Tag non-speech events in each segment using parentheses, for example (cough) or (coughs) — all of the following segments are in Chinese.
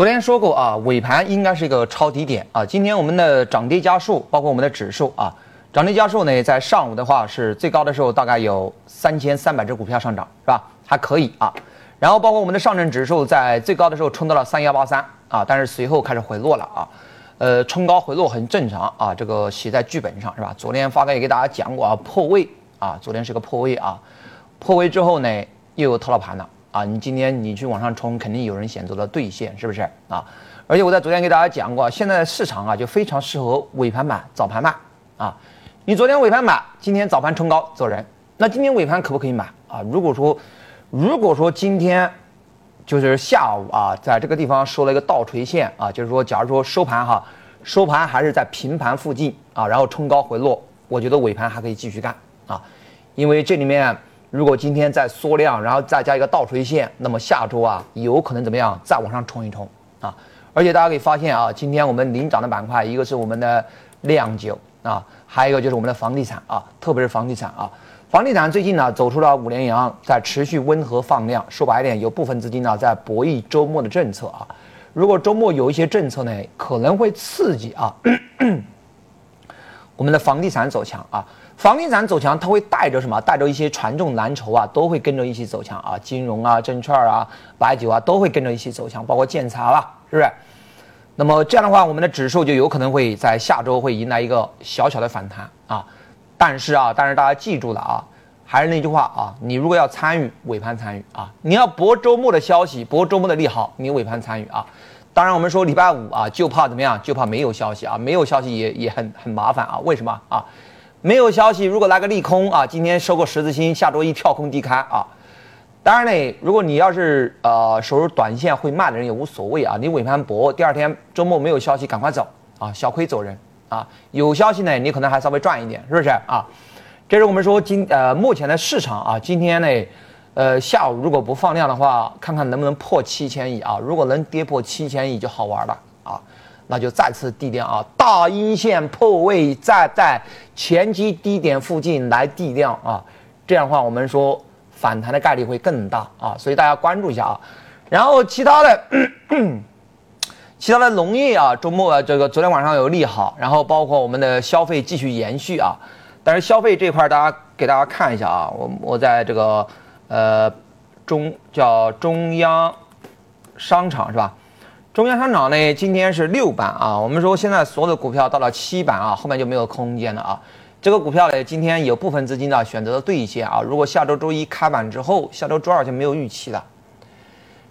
昨天说过啊，尾盘应该是一个抄底点啊。今天我们的涨跌家数，包括我们的指数啊，涨跌家数呢，在上午的话是最高的时候，大概有三千三百只股票上涨，是吧？还可以啊。然后包括我们的上证指数在最高的时候冲到了三幺八三啊，但是随后开始回落了啊。呃，冲高回落很正常啊，这个写在剧本上是吧？昨天发哥也给大家讲过啊，破位啊，昨天是个破位啊，破位之后呢，又有套牢盘了。啊，你今天你去往上冲，肯定有人选择了兑现，是不是啊？而且我在昨天给大家讲过，现在的市场啊就非常适合尾盘买、早盘卖啊。你昨天尾盘买，今天早盘冲高走人，那今天尾盘可不可以买啊？如果说，如果说今天就是下午啊，在这个地方收了一个倒垂线啊，就是说，假如说收盘哈，收盘还是在平盘附近啊，然后冲高回落，我觉得尾盘还可以继续干啊，因为这里面。如果今天再缩量，然后再加一个倒垂线，那么下周啊，有可能怎么样？再往上冲一冲啊！而且大家可以发现啊，今天我们领涨的板块，一个是我们的酿酒啊，还有一个就是我们的房地产啊，特别是房地产啊，房地产最近呢走出了五连阳，在持续温和放量。说白点，有部分资金呢在博弈周末的政策啊。如果周末有一些政策呢，可能会刺激啊 (coughs) 我们的房地产走强啊。房地产走强，它会带着什么？带着一些权重蓝筹啊，都会跟着一起走强啊，金融啊、证券啊、白酒啊，都会跟着一起走强，包括建材了，是不是？那么这样的话，我们的指数就有可能会在下周会迎来一个小小的反弹啊。但是啊，但是大家记住了啊，还是那句话啊，你如果要参与尾盘参与啊，你要博周末的消息，博周末的利好，你尾盘参与啊。当然，我们说礼拜五啊，就怕怎么样？就怕没有消息啊，没有消息也也很很麻烦啊。为什么啊？没有消息，如果来个利空啊，今天收个十字星，下周一跳空低开啊。当然呢，如果你要是呃手入短线会卖的人也无所谓啊，你尾盘博，第二天周末没有消息，赶快走啊，小亏走人啊。有消息呢，你可能还稍微赚一点，是不是啊？这是我们说今呃目前的市场啊，今天呢，呃下午如果不放量的话，看看能不能破七千亿啊。如果能跌破七千亿就好玩了啊。那就再次地量啊，大阴线破位，再在前期低点附近来地量啊，这样的话，我们说反弹的概率会更大啊，所以大家关注一下啊。然后其他的，其他的农业啊，周末这个昨天晚上有利好，然后包括我们的消费继续延续啊，但是消费这块大家给大家看一下啊，我我在这个呃中叫中央商场是吧？中央商场呢，今天是六板啊。我们说现在所有的股票到了七板啊，后面就没有空间了啊。这个股票呢，今天有部分资金呢选择了兑现啊。如果下周周一开板之后，下周周二就没有预期了。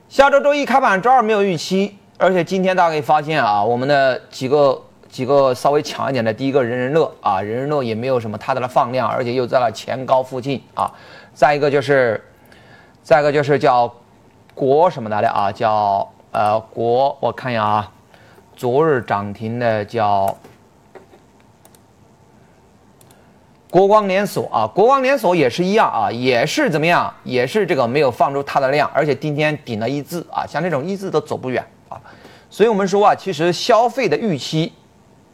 下周周一开板，周二没有预期，而且今天大家可以发现啊，我们的几个几个稍微强一点的，第一个人人乐啊，人人乐也没有什么太大的放量，而且又在了前高附近啊。再一个就是，再一个就是叫国什么来的啊，叫。呃，国我看一下啊，昨日涨停的叫国光连锁啊，国光连锁也是一样啊，也是怎么样，也是这个没有放出它的量，而且今天顶了一字啊，像这种一字都走不远啊，所以我们说啊，其实消费的预期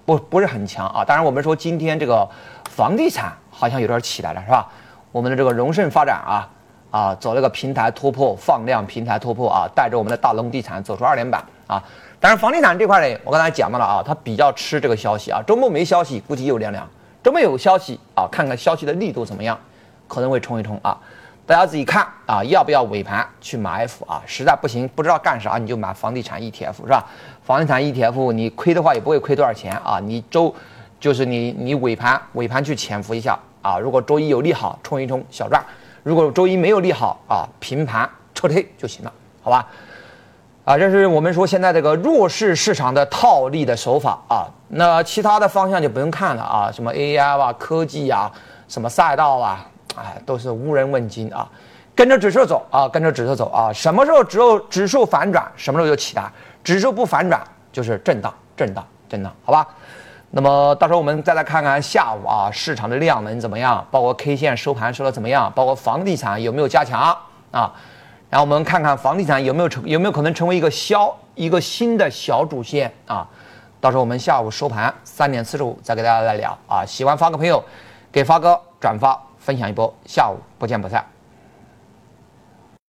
不不是很强啊，当然我们说今天这个房地产好像有点起来了是吧？我们的这个荣盛发展啊。啊，走了个平台突破，放量平台突破啊，带着我们的大龙地产走出二连板啊。但是房地产这块呢，我刚才讲到了啊，它比较吃这个消息啊。周末没消息，估计又凉凉；周末有消息啊，看看消息的力度怎么样，可能会冲一冲啊。大家自己看啊，要不要尾盘去买 F 啊？实在不行，不知道干啥，你就买房地产 ETF 是吧？房地产 ETF 你亏的话也不会亏多少钱啊。你周就是你你尾盘尾盘去潜伏一下啊，如果周一有利好，冲一冲小赚。如果周一没有利好啊，平盘撤退就行了，好吧？啊，这是我们说现在这个弱势市场的套利的手法啊。那其他的方向就不用看了啊，什么 AI 啊、科技啊、什么赛道啊，哎，都是无人问津啊。跟着指数走啊，跟着指数走啊。什么时候只有指数反转，什么时候就起来；指数不反转，就是震荡、震荡、震荡，好吧？那么到时候我们再来看看下午啊市场的量能怎么样，包括 K 线收盘收的怎么样，包括房地产有没有加强啊？然后我们看看房地产有没有成有没有可能成为一个小一个新的小主线啊？到时候我们下午收盘三点四十五再给大家来聊啊！喜欢发哥朋友，给发哥转发分享一波，下午不见不散。